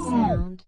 sound.